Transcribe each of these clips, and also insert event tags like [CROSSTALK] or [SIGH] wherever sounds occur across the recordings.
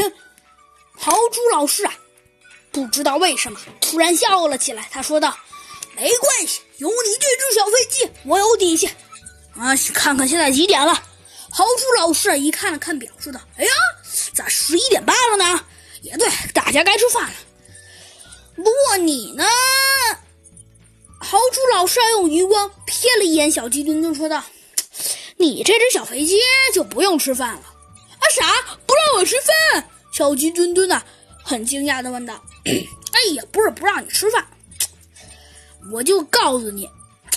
圈。豪猪老师啊，不知道为什么突然笑了起来。他说道：“没关系，有你这只小飞机，我有底气。啊，看看现在几点了？”豪猪老师一看了看表，说道：“哎呀，咋十一点半了呢？也对，大家该吃饭了。不过你呢？”豪猪老师用余光瞥了一眼小鸡墩墩，说道：“你这只小飞机就不用吃饭了。”啊，啥？不让我吃饭？小鸡墩墩呐，很惊讶的问道：“ [COUGHS] 哎呀，不是不让你吃饭，[COUGHS] 我就告诉你，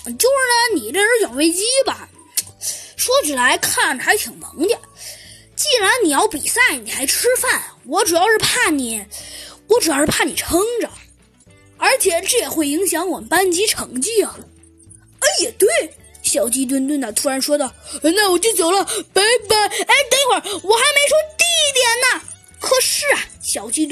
就是呢，你这只小飞机吧，[COUGHS] 说起来看着还挺萌的。既然你要比赛，你还吃饭，我主要是怕你，我主要是怕你撑着，而且这也会影响我们班级成绩啊。”哎也，对，小鸡墩墩呢突然说道：“那我就走了，拜拜。”哎，等会儿，我还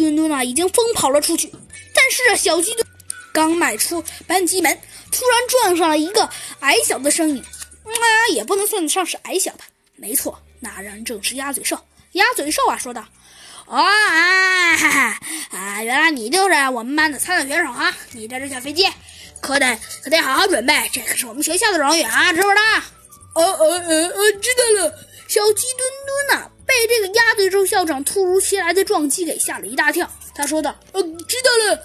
墩墩啊已经疯跑了出去。但是啊，小鸡墩刚迈出班级门，突然撞上了一个矮小的身影。啊，也不能算得上是矮小吧？没错，那人正是鸭嘴兽。鸭嘴兽啊，说道：“哦啊，哈哈啊，原来你就是我们班的参赛选手啊！你这只小飞机，可得可得好好准备，这可是我们学校的荣誉啊，知不知道？”呃呃呃呃，知道了。小鸡墩。这个鸭嘴兽校长突如其来的撞击给吓了一大跳，他说道：“呃，知道了。”